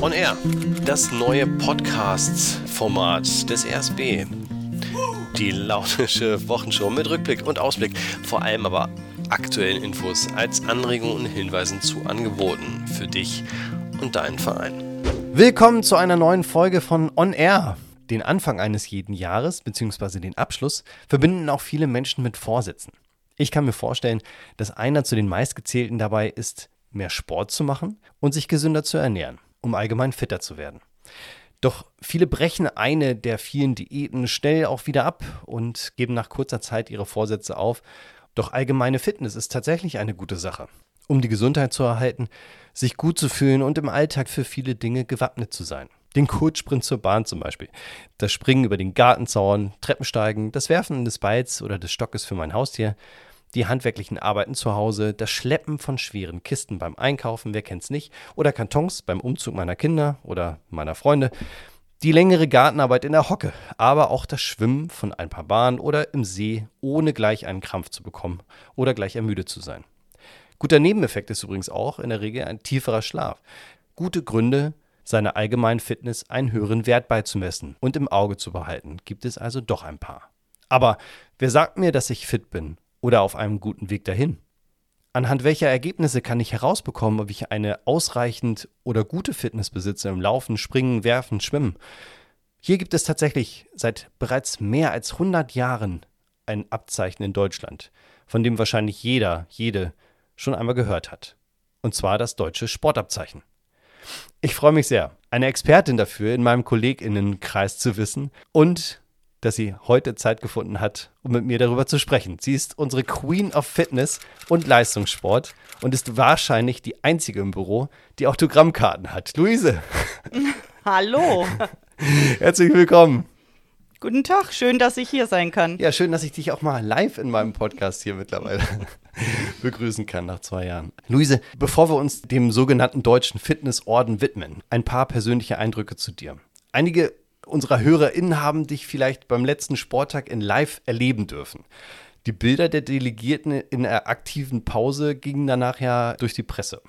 On Air, das neue Podcast-Format des RSB. Die launische Wochenshow mit Rückblick und Ausblick, vor allem aber aktuellen Infos als Anregungen und Hinweisen zu Angeboten für dich und deinen Verein. Willkommen zu einer neuen Folge von On Air. Den Anfang eines jeden Jahres bzw. den Abschluss verbinden auch viele Menschen mit Vorsätzen. Ich kann mir vorstellen, dass einer zu den meistgezählten dabei ist, mehr Sport zu machen und sich gesünder zu ernähren, um allgemein fitter zu werden. Doch viele brechen eine der vielen Diäten schnell auch wieder ab und geben nach kurzer Zeit ihre Vorsätze auf. Doch allgemeine Fitness ist tatsächlich eine gute Sache, um die Gesundheit zu erhalten, sich gut zu fühlen und im Alltag für viele Dinge gewappnet zu sein. Den Kurzsprint zur Bahn zum Beispiel, das Springen über den Gartenzaun, Treppensteigen, das Werfen des Balls oder des Stockes für mein Haustier, die handwerklichen Arbeiten zu Hause, das Schleppen von schweren Kisten beim Einkaufen, wer kennt's nicht, oder Kartons beim Umzug meiner Kinder oder meiner Freunde, die längere Gartenarbeit in der Hocke, aber auch das Schwimmen von ein paar Bahnen oder im See, ohne gleich einen Krampf zu bekommen oder gleich ermüdet zu sein. Guter Nebeneffekt ist übrigens auch in der Regel ein tieferer Schlaf. Gute Gründe, seiner allgemeinen Fitness einen höheren Wert beizumessen und im Auge zu behalten, gibt es also doch ein paar. Aber wer sagt mir, dass ich fit bin oder auf einem guten Weg dahin? Anhand welcher Ergebnisse kann ich herausbekommen, ob ich eine ausreichend oder gute Fitness besitze im Laufen, Springen, Werfen, Schwimmen? Hier gibt es tatsächlich seit bereits mehr als 100 Jahren ein Abzeichen in Deutschland, von dem wahrscheinlich jeder, jede schon einmal gehört hat. Und zwar das deutsche Sportabzeichen. Ich freue mich sehr, eine Expertin dafür in meinem Kolleginnenkreis zu wissen und dass sie heute Zeit gefunden hat, um mit mir darüber zu sprechen. Sie ist unsere Queen of Fitness und Leistungssport und ist wahrscheinlich die einzige im Büro, die Autogrammkarten hat. Luise. Hallo. Herzlich willkommen. Guten Tag, schön, dass ich hier sein kann. Ja, schön, dass ich dich auch mal live in meinem Podcast hier mittlerweile begrüßen kann nach zwei Jahren. Luise, bevor wir uns dem sogenannten deutschen Fitnessorden widmen, ein paar persönliche Eindrücke zu dir. Einige unserer HörerInnen haben dich vielleicht beim letzten Sporttag in Live erleben dürfen. Die Bilder der Delegierten in der aktiven Pause gingen danach ja durch die Presse.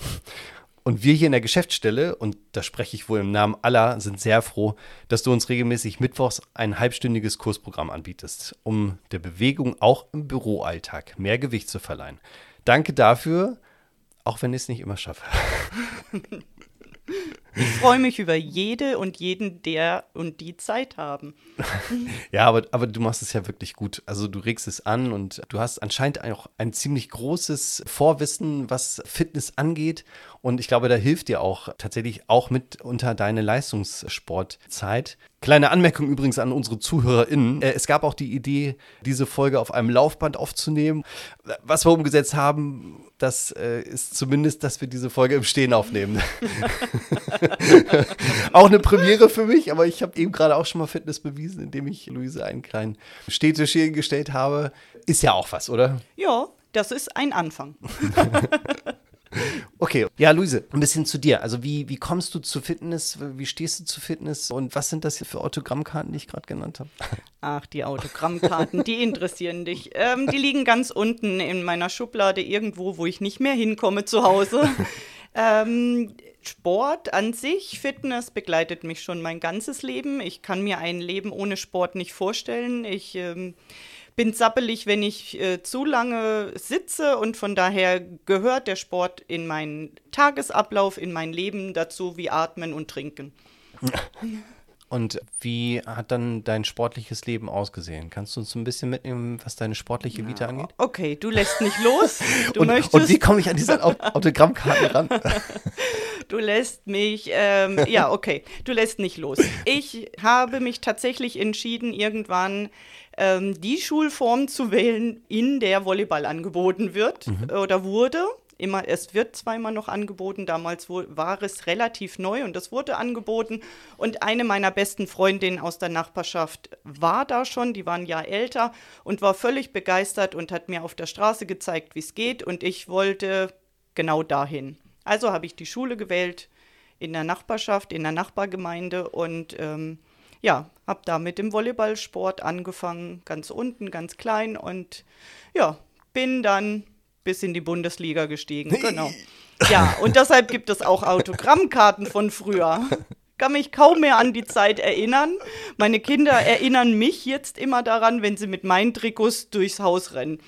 Und wir hier in der Geschäftsstelle, und da spreche ich wohl im Namen aller, sind sehr froh, dass du uns regelmäßig mittwochs ein halbstündiges Kursprogramm anbietest, um der Bewegung auch im Büroalltag mehr Gewicht zu verleihen. Danke dafür, auch wenn ich es nicht immer schaffe. Ich freue mich über jede und jeden, der und die Zeit haben. ja, aber, aber du machst es ja wirklich gut. Also du regst es an und du hast anscheinend auch ein ziemlich großes Vorwissen, was Fitness angeht. Und ich glaube, da hilft dir auch tatsächlich auch mit unter deine Leistungssportzeit. Kleine Anmerkung übrigens an unsere ZuhörerInnen. Äh, es gab auch die Idee, diese Folge auf einem Laufband aufzunehmen. Was wir umgesetzt haben, das äh, ist zumindest, dass wir diese Folge im Stehen aufnehmen. auch eine Premiere für mich, aber ich habe eben gerade auch schon mal Fitness bewiesen, indem ich Luise einen kleinen Städtisch hier gestellt habe. Ist ja auch was, oder? Ja, das ist ein Anfang. Okay, ja, Luise, ein bisschen zu dir. Also wie, wie kommst du zu Fitness? Wie stehst du zu Fitness? Und was sind das hier für Autogrammkarten, die ich gerade genannt habe? Ach, die Autogrammkarten, die interessieren dich. Ähm, die liegen ganz unten in meiner Schublade irgendwo, wo ich nicht mehr hinkomme zu Hause. ähm, Sport an sich, Fitness begleitet mich schon mein ganzes Leben. Ich kann mir ein Leben ohne Sport nicht vorstellen. Ich ähm, bin zappelig, wenn ich äh, zu lange sitze und von daher gehört der Sport in meinen Tagesablauf, in mein Leben dazu wie Atmen und Trinken. Und wie hat dann dein sportliches Leben ausgesehen? Kannst du uns ein bisschen mitnehmen, was deine sportliche Vita angeht? Okay, du lässt mich los. Du und, möchtest und wie komme ich an diese Autogrammkarten ran? du lässt mich, ähm, ja, okay, du lässt nicht los. Ich habe mich tatsächlich entschieden, irgendwann ähm, die Schulform zu wählen, in der Volleyball angeboten wird mhm. oder wurde. Immer, es wird zweimal noch angeboten. Damals war es relativ neu und es wurde angeboten. Und eine meiner besten Freundinnen aus der Nachbarschaft war da schon, die war ein Jahr älter und war völlig begeistert und hat mir auf der Straße gezeigt, wie es geht. Und ich wollte genau dahin. Also habe ich die Schule gewählt in der Nachbarschaft, in der Nachbargemeinde und ähm, ja, habe da mit dem Volleyballsport angefangen, ganz unten, ganz klein und ja, bin dann bis in die Bundesliga gestiegen. Genau. Ja, und deshalb gibt es auch Autogrammkarten von früher. Kann mich kaum mehr an die Zeit erinnern. Meine Kinder erinnern mich jetzt immer daran, wenn sie mit meinen Trikots durchs Haus rennen.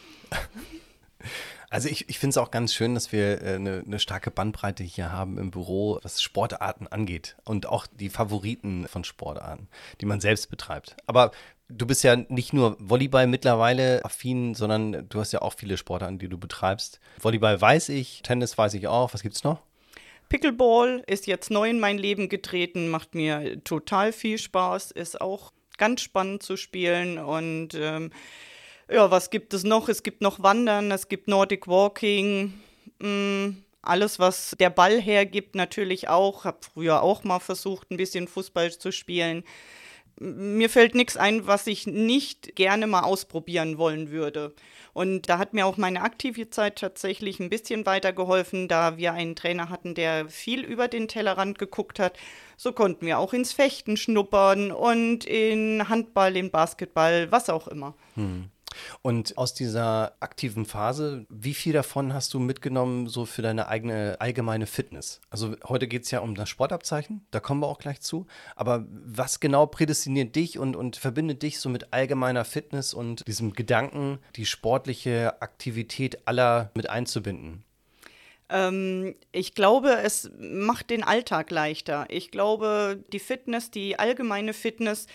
Also ich, ich finde es auch ganz schön, dass wir äh, eine, eine starke Bandbreite hier haben im Büro, was Sportarten angeht und auch die Favoriten von Sportarten, die man selbst betreibt. Aber du bist ja nicht nur Volleyball mittlerweile affin, sondern du hast ja auch viele Sportarten, die du betreibst. Volleyball weiß ich, Tennis weiß ich auch. Was gibt's noch? Pickleball ist jetzt neu in mein Leben getreten, macht mir total viel Spaß, ist auch ganz spannend zu spielen und ähm, ja, was gibt es noch? Es gibt noch Wandern, es gibt Nordic Walking, mh, mm, alles, was der Ball hergibt, natürlich auch. Habe früher auch mal versucht, ein bisschen Fußball zu spielen. Mir fällt nichts ein, was ich nicht gerne mal ausprobieren wollen würde. Und da hat mir auch meine aktive Zeit tatsächlich ein bisschen weitergeholfen, da wir einen Trainer hatten, der viel über den Tellerrand geguckt hat. So konnten wir auch ins Fechten schnuppern und in Handball, in Basketball, was auch immer. Hm. Und aus dieser aktiven Phase, wie viel davon hast du mitgenommen, so für deine eigene allgemeine Fitness? Also heute geht es ja um das Sportabzeichen, da kommen wir auch gleich zu. Aber was genau prädestiniert dich und, und verbindet dich so mit allgemeiner Fitness und diesem Gedanken, die sportliche Aktivität aller mit einzubinden? Ähm, ich glaube, es macht den Alltag leichter. Ich glaube, die Fitness, die allgemeine Fitness,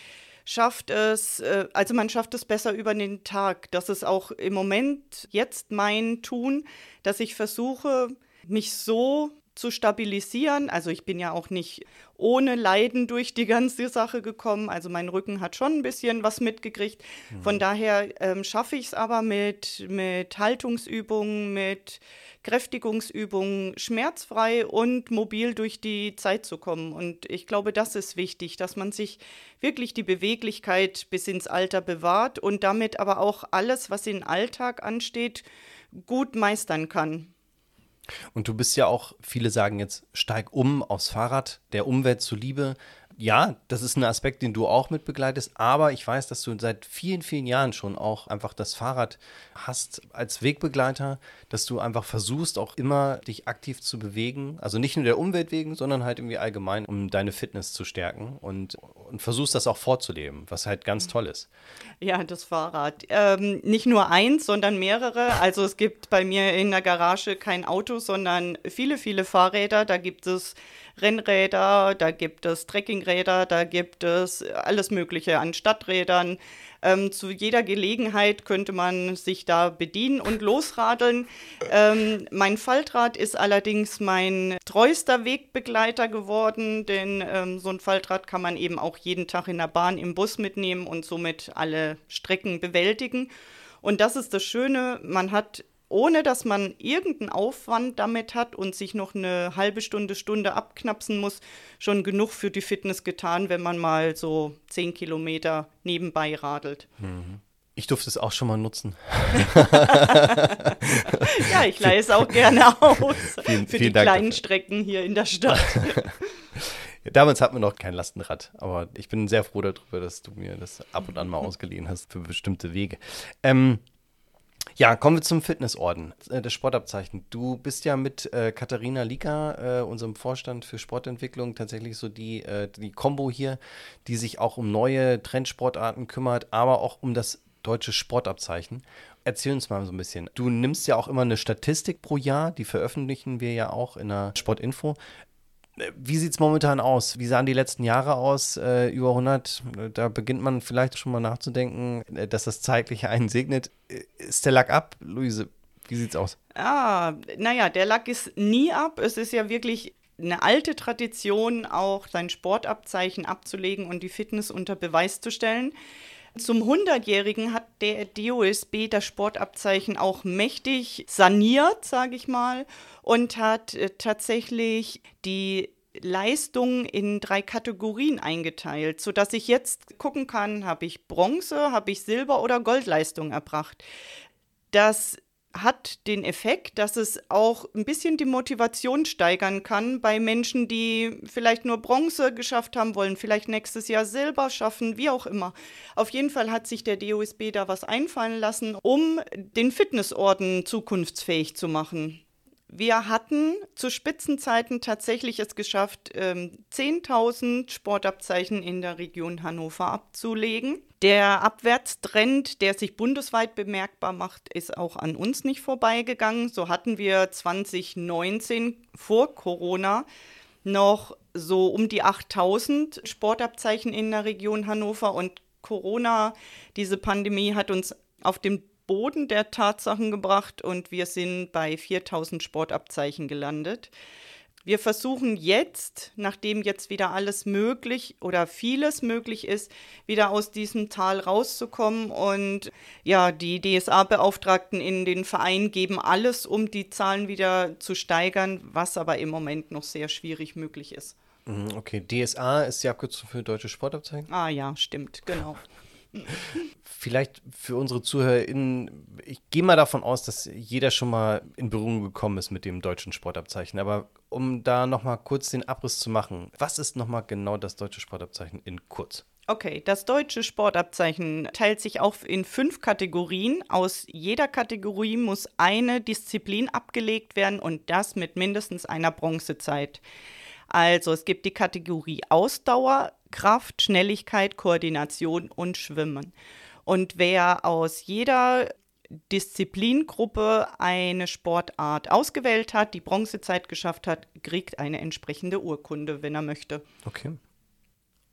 schafft es, äh, also man schafft es besser über den Tag. Das ist auch im Moment jetzt mein Tun, dass ich versuche, mich so zu stabilisieren. Also ich bin ja auch nicht ohne Leiden durch die ganze Sache gekommen. Also mein Rücken hat schon ein bisschen was mitgekriegt. Von mhm. daher ähm, schaffe ich es aber mit, mit Haltungsübungen, mit Kräftigungsübungen schmerzfrei und mobil durch die Zeit zu kommen. Und ich glaube, das ist wichtig, dass man sich wirklich die Beweglichkeit bis ins Alter bewahrt und damit aber auch alles, was in den Alltag ansteht, gut meistern kann. Und du bist ja auch, viele sagen jetzt, steig um aufs Fahrrad, der Umwelt zuliebe ja, das ist ein Aspekt, den du auch mit begleitest, aber ich weiß, dass du seit vielen, vielen Jahren schon auch einfach das Fahrrad hast als Wegbegleiter, dass du einfach versuchst, auch immer dich aktiv zu bewegen. Also nicht nur der Umwelt wegen, sondern halt irgendwie allgemein, um deine Fitness zu stärken und, und versuchst das auch vorzuleben, was halt ganz toll ist. Ja, das Fahrrad. Ähm, nicht nur eins, sondern mehrere. Also es gibt bei mir in der Garage kein Auto, sondern viele, viele Fahrräder. Da gibt es Rennräder, da gibt es Trekkingräder, da gibt es alles Mögliche an Stadträdern. Ähm, zu jeder Gelegenheit könnte man sich da bedienen und losradeln. Ähm, mein Faltrad ist allerdings mein treuester Wegbegleiter geworden, denn ähm, so ein Faltrad kann man eben auch jeden Tag in der Bahn, im Bus mitnehmen und somit alle Strecken bewältigen. Und das ist das Schöne, man hat ohne dass man irgendeinen Aufwand damit hat und sich noch eine halbe Stunde, Stunde abknapsen muss, schon genug für die Fitness getan, wenn man mal so zehn Kilometer nebenbei radelt. Mhm. Ich durfte es auch schon mal nutzen. ja, ich leihe es auch gerne aus vielen, für vielen die Dank kleinen dafür. Strecken hier in der Stadt. Damals hatten wir noch kein Lastenrad, aber ich bin sehr froh darüber, dass du mir das ab und an mal ausgeliehen hast für bestimmte Wege. Ähm, ja, kommen wir zum Fitnessorden, äh, das Sportabzeichen. Du bist ja mit äh, Katharina Lika, äh, unserem Vorstand für Sportentwicklung, tatsächlich so die, äh, die Combo hier, die sich auch um neue Trendsportarten kümmert, aber auch um das deutsche Sportabzeichen. Erzähl uns mal so ein bisschen. Du nimmst ja auch immer eine Statistik pro Jahr, die veröffentlichen wir ja auch in der Sportinfo. Wie sieht es momentan aus? Wie sahen die letzten Jahre aus? Äh, über 100, da beginnt man vielleicht schon mal nachzudenken, äh, dass das zeitlich einen segnet. Äh, ist der Lack ab, Luise? Wie sieht's aus? Ah, naja, der Lack ist nie ab. Es ist ja wirklich eine alte Tradition, auch sein Sportabzeichen abzulegen und die Fitness unter Beweis zu stellen. Zum 100-Jährigen hat der DOSB das Sportabzeichen auch mächtig saniert, sage ich mal, und hat äh, tatsächlich die Leistungen in drei Kategorien eingeteilt, sodass ich jetzt gucken kann, habe ich Bronze, habe ich Silber oder Goldleistung erbracht. Das hat den Effekt, dass es auch ein bisschen die Motivation steigern kann bei Menschen, die vielleicht nur Bronze geschafft haben wollen, vielleicht nächstes Jahr Silber schaffen, wie auch immer. Auf jeden Fall hat sich der DOSB da was einfallen lassen, um den Fitnessorden zukunftsfähig zu machen. Wir hatten zu Spitzenzeiten tatsächlich es geschafft, 10.000 ähm, Sportabzeichen in der Region Hannover abzulegen. Der Abwärtstrend, der sich bundesweit bemerkbar macht, ist auch an uns nicht vorbeigegangen. So hatten wir 2019 vor Corona noch so um die 8000 Sportabzeichen in der Region Hannover und Corona, diese Pandemie hat uns auf den Boden der Tatsachen gebracht und wir sind bei 4000 Sportabzeichen gelandet. Wir versuchen jetzt, nachdem jetzt wieder alles möglich oder vieles möglich ist, wieder aus diesem Tal rauszukommen. Und ja, die DSA-Beauftragten in den Vereinen geben alles, um die Zahlen wieder zu steigern, was aber im Moment noch sehr schwierig möglich ist. Mhm, okay, DSA ist die Abkürzung für deutsche Sportabzeichen? Ah ja, stimmt, genau. Vielleicht für unsere ZuhörerInnen, ich gehe mal davon aus, dass jeder schon mal in Berührung gekommen ist mit dem deutschen Sportabzeichen. Aber um da nochmal kurz den Abriss zu machen, was ist nochmal genau das deutsche Sportabzeichen in kurz? Okay, das deutsche Sportabzeichen teilt sich auf in fünf Kategorien. Aus jeder Kategorie muss eine Disziplin abgelegt werden und das mit mindestens einer Bronzezeit. Also es gibt die Kategorie Ausdauer, Kraft, Schnelligkeit, Koordination und Schwimmen. Und wer aus jeder Disziplingruppe eine Sportart ausgewählt hat, die Bronzezeit geschafft hat, kriegt eine entsprechende Urkunde, wenn er möchte. Okay.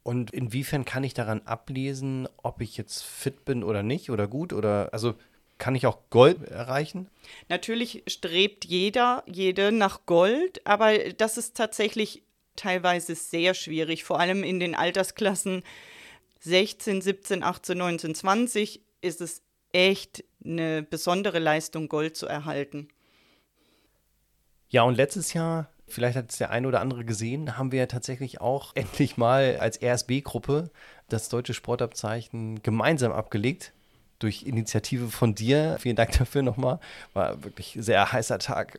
Und inwiefern kann ich daran ablesen, ob ich jetzt fit bin oder nicht oder gut oder also kann ich auch Gold erreichen? Natürlich strebt jeder, jede nach Gold, aber das ist tatsächlich teilweise sehr schwierig, vor allem in den Altersklassen 16, 17, 18, 19, 20 ist es echt eine besondere Leistung, Gold zu erhalten. Ja, und letztes Jahr, vielleicht hat es der eine oder andere gesehen, haben wir tatsächlich auch endlich mal als RSB-Gruppe das deutsche Sportabzeichen gemeinsam abgelegt durch Initiative von dir. Vielen Dank dafür nochmal. War wirklich ein sehr heißer Tag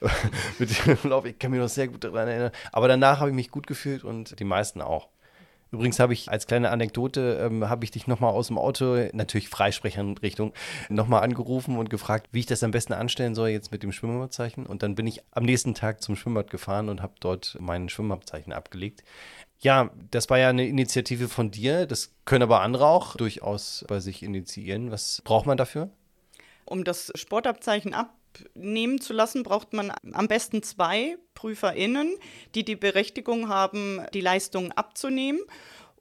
mit dem Lauf. Ich kann mich noch sehr gut daran erinnern. Aber danach habe ich mich gut gefühlt und die meisten auch. Übrigens habe ich als kleine Anekdote, ähm, habe ich dich nochmal aus dem Auto, natürlich Freisprechernrichtung, nochmal angerufen und gefragt, wie ich das am besten anstellen soll jetzt mit dem Schwimmabzeichen. Und dann bin ich am nächsten Tag zum Schwimmbad gefahren und habe dort mein Schwimmabzeichen abgelegt. Ja, das war ja eine Initiative von dir. Das können aber andere auch durchaus bei sich initiieren. Was braucht man dafür? Um das Sportabzeichen abnehmen zu lassen, braucht man am besten zwei PrüferInnen, die die Berechtigung haben, die Leistung abzunehmen.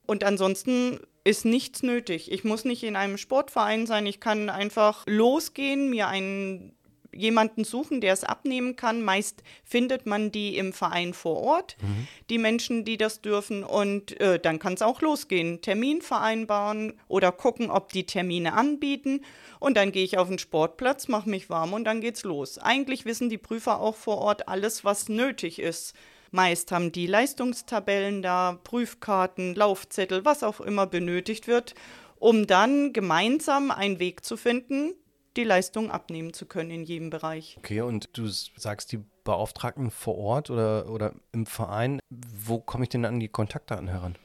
Und ansonsten ist nichts nötig. Ich muss nicht in einem Sportverein sein. Ich kann einfach losgehen, mir einen jemanden suchen, der es abnehmen kann. Meist findet man die im Verein vor Ort, mhm. die Menschen, die das dürfen. Und äh, dann kann es auch losgehen. Termin vereinbaren oder gucken, ob die Termine anbieten. Und dann gehe ich auf den Sportplatz, mache mich warm und dann geht's los. Eigentlich wissen die Prüfer auch vor Ort alles, was nötig ist. Meist haben die Leistungstabellen da, Prüfkarten, Laufzettel, was auch immer benötigt wird, um dann gemeinsam einen Weg zu finden, die Leistung abnehmen zu können in jedem Bereich. Okay, und du sagst die Beauftragten vor Ort oder, oder im Verein, wo komme ich denn an die Kontaktdaten heran?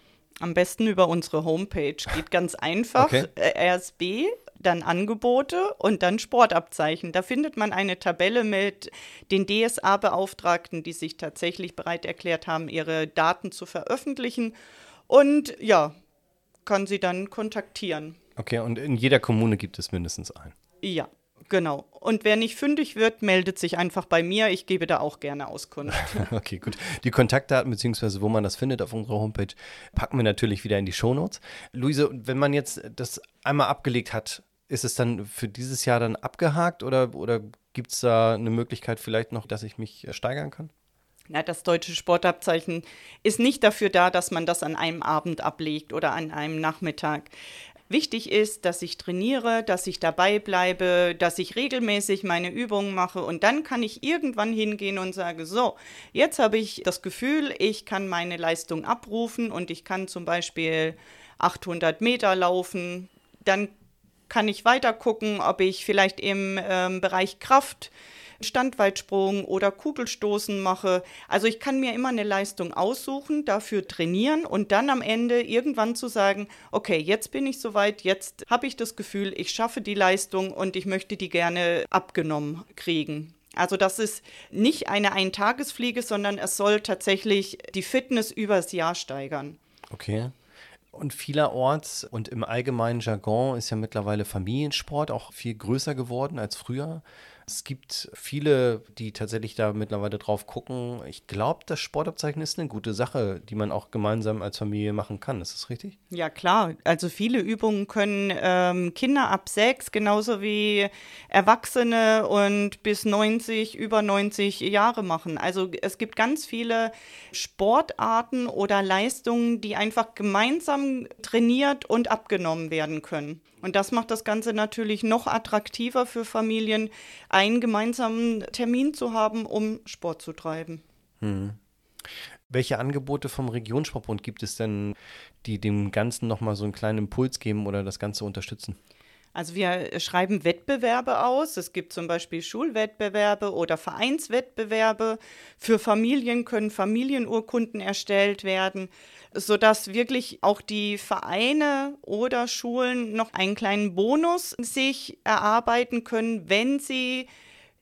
Am besten über unsere Homepage. Geht ganz einfach. Okay. Äh, RSB, dann Angebote und dann Sportabzeichen. Da findet man eine Tabelle mit den DSA-Beauftragten, die sich tatsächlich bereit erklärt haben, ihre Daten zu veröffentlichen. Und ja, kann sie dann kontaktieren. Okay, und in jeder Kommune gibt es mindestens einen. Ja, genau. Und wer nicht fündig wird, meldet sich einfach bei mir. Ich gebe da auch gerne Auskunft. okay, gut. Die Kontaktdaten beziehungsweise wo man das findet auf unserer Homepage packen wir natürlich wieder in die Shownotes. Luise, wenn man jetzt das einmal abgelegt hat, ist es dann für dieses Jahr dann abgehakt oder, oder gibt es da eine Möglichkeit vielleicht noch, dass ich mich steigern kann? Na, das deutsche Sportabzeichen ist nicht dafür da, dass man das an einem Abend ablegt oder an einem Nachmittag. Wichtig ist, dass ich trainiere, dass ich dabei bleibe, dass ich regelmäßig meine Übungen mache und dann kann ich irgendwann hingehen und sage, so, jetzt habe ich das Gefühl, ich kann meine Leistung abrufen und ich kann zum Beispiel 800 Meter laufen. Dann kann ich weiter gucken, ob ich vielleicht im ähm, Bereich Kraft Standweitsprung oder Kugelstoßen mache. Also ich kann mir immer eine Leistung aussuchen, dafür trainieren und dann am Ende irgendwann zu sagen, okay, jetzt bin ich soweit, jetzt habe ich das Gefühl, ich schaffe die Leistung und ich möchte die gerne abgenommen kriegen. Also das ist nicht eine Eintagesfliege, sondern es soll tatsächlich die Fitness übers Jahr steigern. Okay. Und vielerorts und im allgemeinen Jargon ist ja mittlerweile Familiensport auch viel größer geworden als früher. Es gibt viele, die tatsächlich da mittlerweile drauf gucken. Ich glaube, das Sportabzeichen ist eine gute Sache, die man auch gemeinsam als Familie machen kann. Ist das richtig? Ja, klar. Also viele Übungen können ähm, Kinder ab sechs, genauso wie Erwachsene und bis 90, über 90 Jahre machen. Also es gibt ganz viele Sportarten oder Leistungen, die einfach gemeinsam trainiert und abgenommen werden können. Und das macht das Ganze natürlich noch attraktiver für Familien, einen gemeinsamen Termin zu haben, um Sport zu treiben. Hm. Welche Angebote vom Regionssportbund gibt es denn, die dem Ganzen nochmal so einen kleinen Impuls geben oder das Ganze unterstützen? Also wir schreiben Wettbewerbe aus. Es gibt zum Beispiel Schulwettbewerbe oder Vereinswettbewerbe. Für Familien können Familienurkunden erstellt werden sodass wirklich auch die Vereine oder Schulen noch einen kleinen Bonus sich erarbeiten können, wenn sie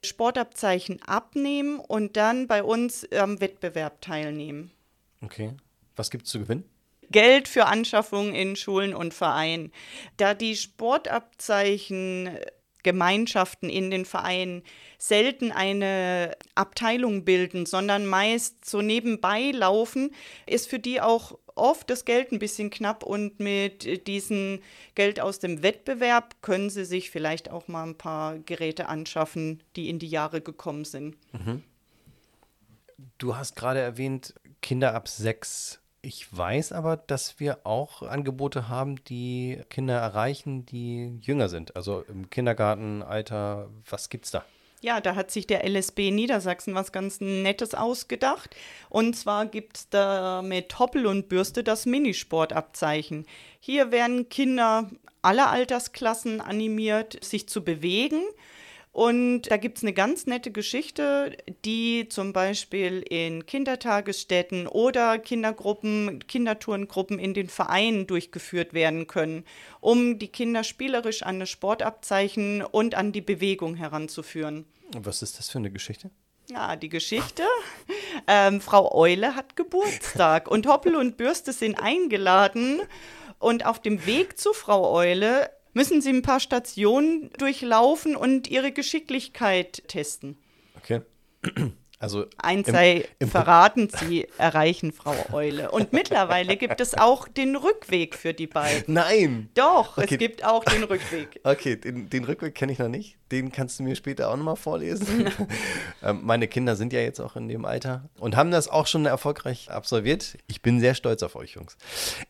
Sportabzeichen abnehmen und dann bei uns am Wettbewerb teilnehmen. Okay. Was gibt es zu gewinnen? Geld für Anschaffungen in Schulen und Vereinen. Da die Sportabzeichen Gemeinschaften in den Vereinen selten eine Abteilung bilden, sondern meist so nebenbei laufen, ist für die auch oft das Geld ein bisschen knapp und mit diesem Geld aus dem Wettbewerb können sie sich vielleicht auch mal ein paar Geräte anschaffen, die in die Jahre gekommen sind. Mhm. Du hast gerade erwähnt, Kinder ab sechs. Ich weiß aber, dass wir auch Angebote haben, die Kinder erreichen, die jünger sind. Also im Kindergartenalter. Was gibt's da? Ja, da hat sich der LSB Niedersachsen was ganz Nettes ausgedacht. Und zwar gibt es da mit Hoppel und Bürste das Minisportabzeichen. Hier werden Kinder aller Altersklassen animiert, sich zu bewegen und da gibt es eine ganz nette Geschichte, die zum Beispiel in Kindertagesstätten oder Kindergruppen, Kinderturngruppen in den Vereinen durchgeführt werden können, um die Kinder spielerisch an das Sportabzeichen und an die Bewegung heranzuführen. Was ist das für eine Geschichte? Ja, die Geschichte. Ähm, Frau Eule hat Geburtstag und Hoppel und Bürste sind eingeladen. Und auf dem Weg zu Frau Eule müssen sie ein paar Stationen durchlaufen und ihre Geschicklichkeit testen. Okay. Also Eins sei im, im verraten, sie erreichen Frau Eule. Und mittlerweile gibt es auch den Rückweg für die beiden. Nein! Doch, okay. es gibt auch den Rückweg. Okay, den, den Rückweg kenne ich noch nicht. Den kannst du mir später auch nochmal vorlesen. ähm, meine Kinder sind ja jetzt auch in dem Alter und haben das auch schon erfolgreich absolviert. Ich bin sehr stolz auf euch, Jungs.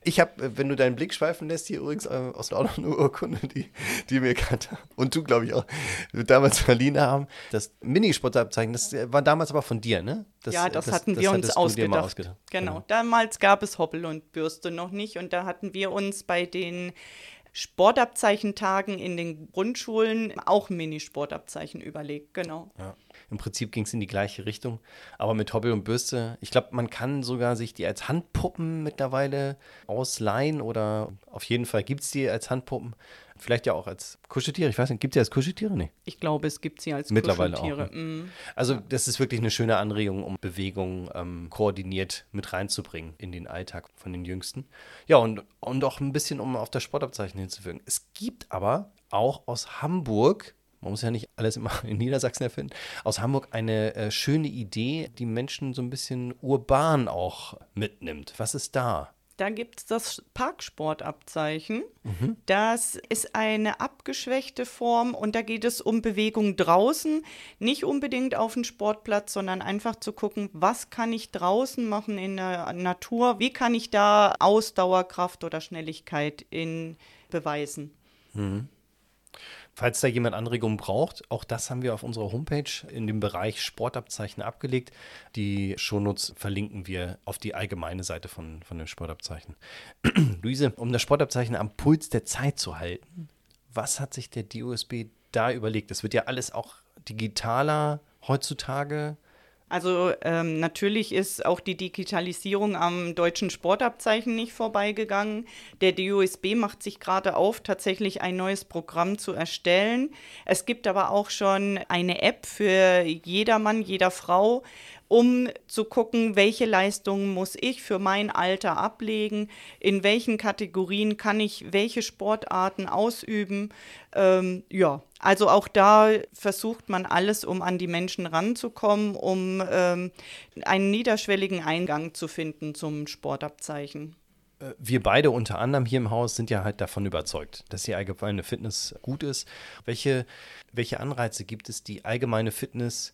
Ich habe, wenn du deinen Blick schweifen lässt, hier übrigens äh, aus auch noch eine Urkunde, die, die mir gerade und du, glaube ich, auch damals verliehen haben. Das Minisportabzeichen, das war damals aber von dir, ne? Das, ja, das, das hatten das wir uns ausgedacht. ausgedacht. Genau. genau. Damals gab es Hoppel und Bürste noch nicht und da hatten wir uns bei den Sportabzeichentagen in den Grundschulen auch Mini-Sportabzeichen überlegt, genau. Ja. Im Prinzip ging es in die gleiche Richtung, aber mit Hobby und Bürste. Ich glaube, man kann sogar sich die als Handpuppen mittlerweile ausleihen oder auf jeden Fall gibt es die als Handpuppen. Vielleicht ja auch als Kuscheltiere. Ich weiß nicht, gibt es die als Kuscheltiere? Nee. Ich glaube, es gibt sie als Mittlerweile Kuscheltiere. Auch, ne? mm. Also, das ist wirklich eine schöne Anregung, um Bewegung ähm, koordiniert mit reinzubringen in den Alltag von den Jüngsten. Ja, und, und auch ein bisschen, um auf das Sportabzeichen hinzufügen. Es gibt aber auch aus Hamburg man muss ja nicht alles immer in Niedersachsen erfinden, aus Hamburg eine äh, schöne Idee, die Menschen so ein bisschen urban auch mitnimmt. Was ist da? Da gibt es das Parksportabzeichen. Mhm. Das ist eine abgeschwächte Form und da geht es um Bewegung draußen. Nicht unbedingt auf dem Sportplatz, sondern einfach zu gucken, was kann ich draußen machen in der Natur? Wie kann ich da Ausdauerkraft oder Schnelligkeit in beweisen? Mhm. Falls da jemand Anregungen braucht, auch das haben wir auf unserer Homepage in dem Bereich Sportabzeichen abgelegt. Die Shownotes verlinken wir auf die allgemeine Seite von, von den Sportabzeichen. Luise, um das Sportabzeichen am Puls der Zeit zu halten, was hat sich der DOSB da überlegt? Das wird ja alles auch digitaler heutzutage. Also ähm, natürlich ist auch die Digitalisierung am deutschen Sportabzeichen nicht vorbeigegangen. Der DUSB macht sich gerade auf, tatsächlich ein neues Programm zu erstellen. Es gibt aber auch schon eine App für jedermann, jeder Frau, um zu gucken, welche Leistungen muss ich für mein Alter ablegen, in welchen Kategorien kann ich welche Sportarten ausüben. Ähm, ja, also auch da versucht man alles, um an die Menschen ranzukommen, um ähm, einen niederschwelligen Eingang zu finden zum Sportabzeichen. Äh, wir beide unter anderem hier im Haus sind ja halt davon überzeugt, dass die allgemeine Fitness gut ist. Welche, welche Anreize gibt es, die allgemeine Fitness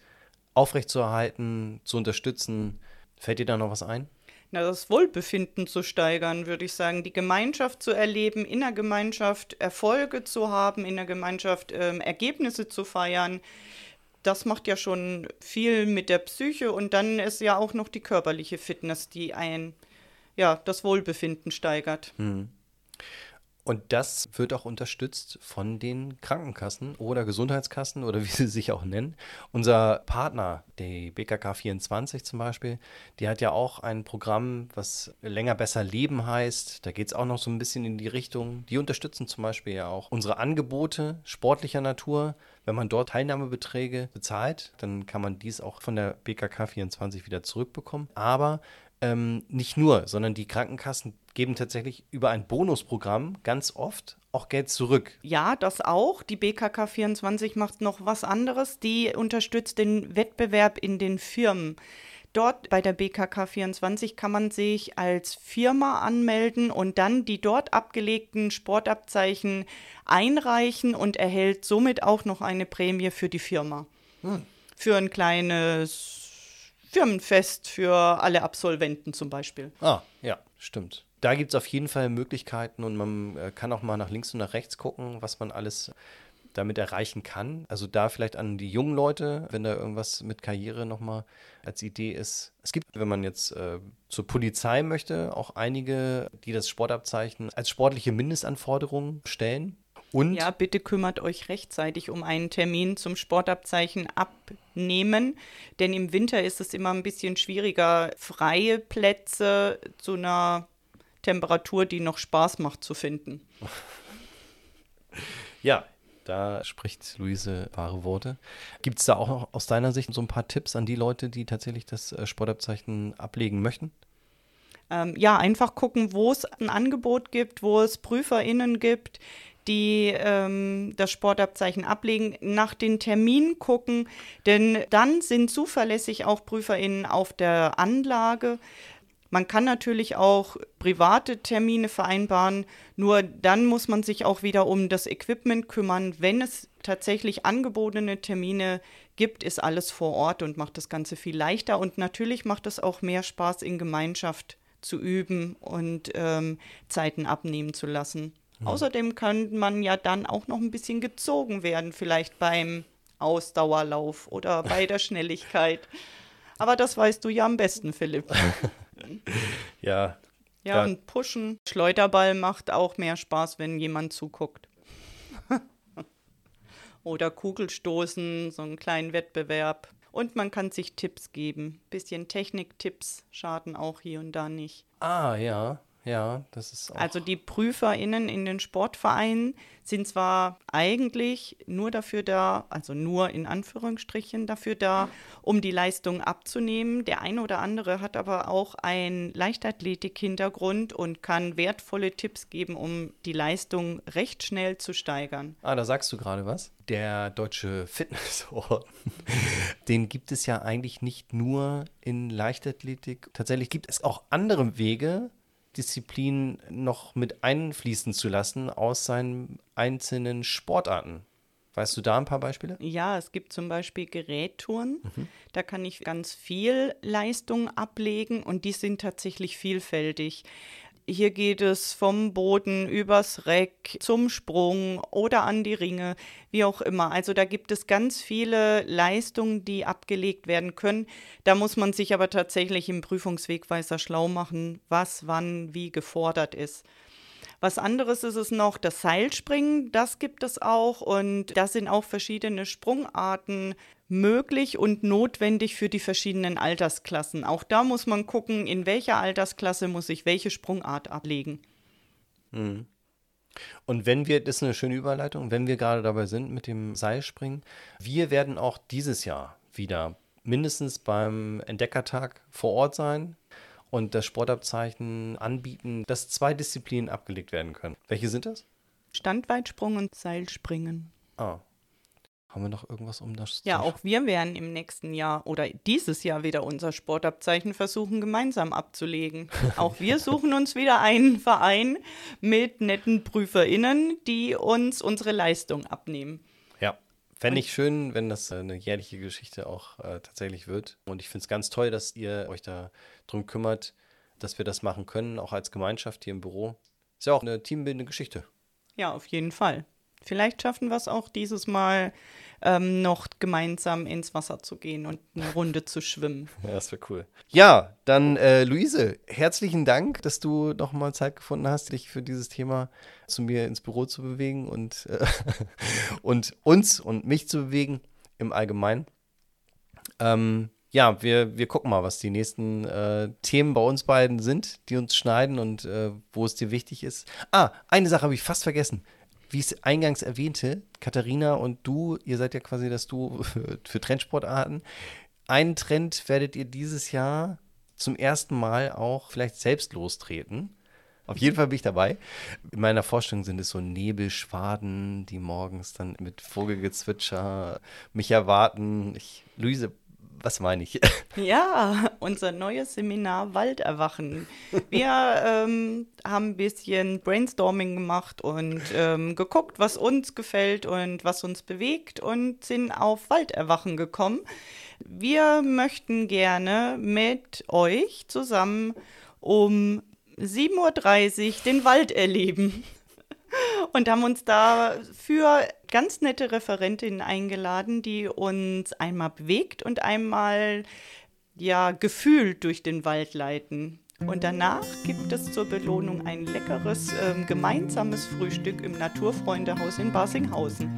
aufrechtzuerhalten, zu unterstützen. Fällt dir da noch was ein? Na, das Wohlbefinden zu steigern, würde ich sagen, die Gemeinschaft zu erleben, in der Gemeinschaft Erfolge zu haben, in der Gemeinschaft ähm, Ergebnisse zu feiern. Das macht ja schon viel mit der Psyche und dann ist ja auch noch die körperliche Fitness, die ein, ja, das Wohlbefinden steigert. Hm. Und das wird auch unterstützt von den Krankenkassen oder Gesundheitskassen oder wie sie sich auch nennen. Unser Partner, die BKK 24 zum Beispiel, die hat ja auch ein Programm, was länger besser leben heißt. Da geht es auch noch so ein bisschen in die Richtung. Die unterstützen zum Beispiel ja auch unsere Angebote sportlicher Natur. Wenn man dort Teilnahmebeträge bezahlt, dann kann man dies auch von der BKK 24 wieder zurückbekommen. Aber ähm, nicht nur, sondern die Krankenkassen geben tatsächlich über ein Bonusprogramm ganz oft auch Geld zurück. Ja, das auch. Die BKK 24 macht noch was anderes. Die unterstützt den Wettbewerb in den Firmen. Dort bei der BKK 24 kann man sich als Firma anmelden und dann die dort abgelegten Sportabzeichen einreichen und erhält somit auch noch eine Prämie für die Firma. Hm. Für ein kleines Firmenfest für alle Absolventen zum Beispiel. Ah, ja, stimmt. Da gibt es auf jeden Fall Möglichkeiten und man äh, kann auch mal nach links und nach rechts gucken, was man alles damit erreichen kann. Also da vielleicht an die jungen Leute, wenn da irgendwas mit Karriere nochmal als Idee ist. Es gibt, wenn man jetzt äh, zur Polizei möchte, auch einige, die das Sportabzeichen als sportliche Mindestanforderungen stellen. Und ja, bitte kümmert euch rechtzeitig um einen Termin zum Sportabzeichen abnehmen, denn im Winter ist es immer ein bisschen schwieriger, freie Plätze zu einer Temperatur, die noch Spaß macht, zu finden. Ja, da spricht Luise wahre Worte. Gibt es da auch noch aus deiner Sicht so ein paar Tipps an die Leute, die tatsächlich das äh, Sportabzeichen ablegen möchten? Ähm, ja, einfach gucken, wo es ein Angebot gibt, wo es PrüferInnen gibt, die ähm, das Sportabzeichen ablegen, nach den Terminen gucken, denn dann sind zuverlässig auch PrüferInnen auf der Anlage. Man kann natürlich auch private Termine vereinbaren, nur dann muss man sich auch wieder um das Equipment kümmern. Wenn es tatsächlich angebotene Termine gibt, ist alles vor Ort und macht das Ganze viel leichter. Und natürlich macht es auch mehr Spaß, in Gemeinschaft zu üben und ähm, Zeiten abnehmen zu lassen. Mhm. Außerdem könnte man ja dann auch noch ein bisschen gezogen werden, vielleicht beim Ausdauerlauf oder bei der Schnelligkeit. Aber das weißt du ja am besten, Philipp. ja. Ja, und Pushen, Schleuderball macht auch mehr Spaß, wenn jemand zuguckt. Oder Kugelstoßen, so einen kleinen Wettbewerb. Und man kann sich Tipps geben. Bisschen Techniktipps schaden auch hier und da nicht. Ah, ja. Ja, das ist auch. Also die PrüferInnen in den Sportvereinen sind zwar eigentlich nur dafür da, also nur in Anführungsstrichen dafür da, um die Leistung abzunehmen. Der eine oder andere hat aber auch einen Leichtathletik-Hintergrund und kann wertvolle Tipps geben, um die Leistung recht schnell zu steigern. Ah, da sagst du gerade was. Der Deutsche Fitnessorden, den gibt es ja eigentlich nicht nur in Leichtathletik. Tatsächlich gibt es auch andere Wege, Disziplin noch mit einfließen zu lassen aus seinen einzelnen Sportarten. Weißt du da ein paar Beispiele? Ja, es gibt zum Beispiel Gerättouren. Mhm. Da kann ich ganz viel Leistung ablegen und die sind tatsächlich vielfältig. Hier geht es vom Boden übers Reck zum Sprung oder an die Ringe, wie auch immer. Also da gibt es ganz viele Leistungen, die abgelegt werden können. Da muss man sich aber tatsächlich im Prüfungswegweiser schlau machen, was wann wie gefordert ist. Was anderes ist es noch, das Seilspringen, das gibt es auch und da sind auch verschiedene Sprungarten möglich und notwendig für die verschiedenen Altersklassen. Auch da muss man gucken, in welcher Altersklasse muss ich welche Sprungart ablegen. Mhm. Und wenn wir, das ist eine schöne Überleitung, wenn wir gerade dabei sind mit dem Seilspringen, wir werden auch dieses Jahr wieder mindestens beim Entdeckertag vor Ort sein und das Sportabzeichen anbieten, dass zwei Disziplinen abgelegt werden können. Welche sind das? Standweitsprung und Seilspringen. Ah. Haben wir noch irgendwas um das? Ja, auch wir werden im nächsten Jahr oder dieses Jahr wieder unser Sportabzeichen versuchen, gemeinsam abzulegen. Auch wir suchen uns wieder einen Verein mit netten PrüferInnen, die uns unsere Leistung abnehmen. Ja, fände ich schön, wenn das eine jährliche Geschichte auch äh, tatsächlich wird. Und ich finde es ganz toll, dass ihr euch da drum kümmert, dass wir das machen können, auch als Gemeinschaft hier im Büro. Ist ja auch eine teambildende Geschichte. Ja, auf jeden Fall. Vielleicht schaffen wir es auch dieses Mal ähm, noch gemeinsam ins Wasser zu gehen und eine Runde zu schwimmen. Ja, das wäre cool. Ja, dann äh, Luise, herzlichen Dank, dass du noch mal Zeit gefunden hast, dich für dieses Thema zu mir ins Büro zu bewegen und, äh, und uns und mich zu bewegen im Allgemeinen. Ähm, ja, wir, wir gucken mal, was die nächsten äh, Themen bei uns beiden sind, die uns schneiden und äh, wo es dir wichtig ist. Ah, eine Sache habe ich fast vergessen wie ich es eingangs erwähnte, Katharina und du, ihr seid ja quasi das Du für, Trendsportarten. Einen Trend werdet ihr dieses Jahr zum ersten Mal auch vielleicht selbst lostreten. Auf jeden Fall bin ich dabei. In meiner Vorstellung sind es so Nebelschwaden, die morgens dann mit Vogelgezwitscher mich erwarten. Ich, Luise, was meine ich? Ja, unser neues Seminar Walderwachen. Wir ähm, haben ein bisschen Brainstorming gemacht und ähm, geguckt, was uns gefällt und was uns bewegt und sind auf Walderwachen gekommen. Wir möchten gerne mit euch zusammen um 7.30 Uhr den Wald erleben und haben uns dafür ganz nette Referentinnen eingeladen, die uns einmal bewegt und einmal ja gefühlt durch den Wald leiten. Und danach gibt es zur Belohnung ein leckeres äh, gemeinsames Frühstück im Naturfreundehaus in Barsinghausen.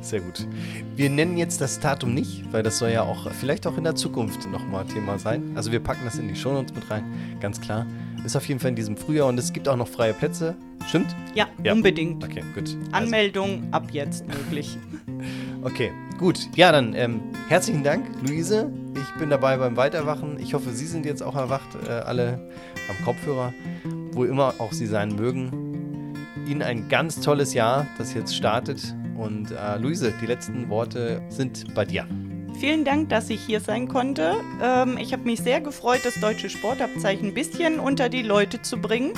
Sehr gut. Wir nennen jetzt das Datum nicht, weil das soll ja auch vielleicht auch in der Zukunft nochmal Thema sein. Also wir packen das in die Shownotes mit rein, ganz klar. Ist auf jeden Fall in diesem Frühjahr und es gibt auch noch freie Plätze. Stimmt? Ja, ja. unbedingt. Okay, gut. Also. Anmeldung ab jetzt möglich. okay, gut. Ja, dann ähm, herzlichen Dank, Luise. Ich bin dabei beim Weiterwachen. Ich hoffe, Sie sind jetzt auch erwacht, äh, alle am Kopfhörer, wo immer auch Sie sein mögen. Ihnen ein ganz tolles Jahr, das jetzt startet. Und äh, Luise, die letzten Worte sind bei dir. Vielen Dank, dass ich hier sein konnte. Ähm, ich habe mich sehr gefreut, das deutsche Sportabzeichen ein bisschen unter die Leute zu bringen.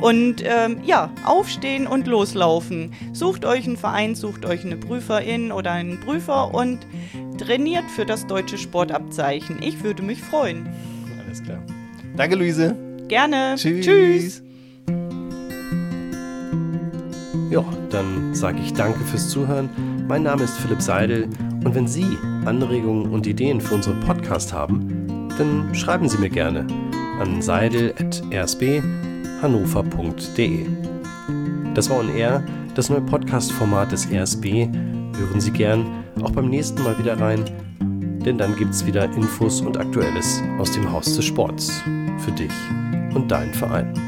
Und ähm, ja, aufstehen und loslaufen. Sucht euch einen Verein, sucht euch eine Prüferin oder einen Prüfer und trainiert für das deutsche Sportabzeichen. Ich würde mich freuen. Alles klar. Danke, Luise. Gerne. Tschüss. Tschüss. Ja, dann sage ich danke fürs Zuhören. Mein Name ist Philipp Seidel und wenn Sie Anregungen und Ideen für unseren Podcast haben, dann schreiben Sie mir gerne an seidel.rsbhannover.de. Das war On Air, das neue Podcast-Format des RSB. Hören Sie gern auch beim nächsten Mal wieder rein, denn dann gibt es wieder Infos und Aktuelles aus dem Haus des Sports für dich und deinen Verein.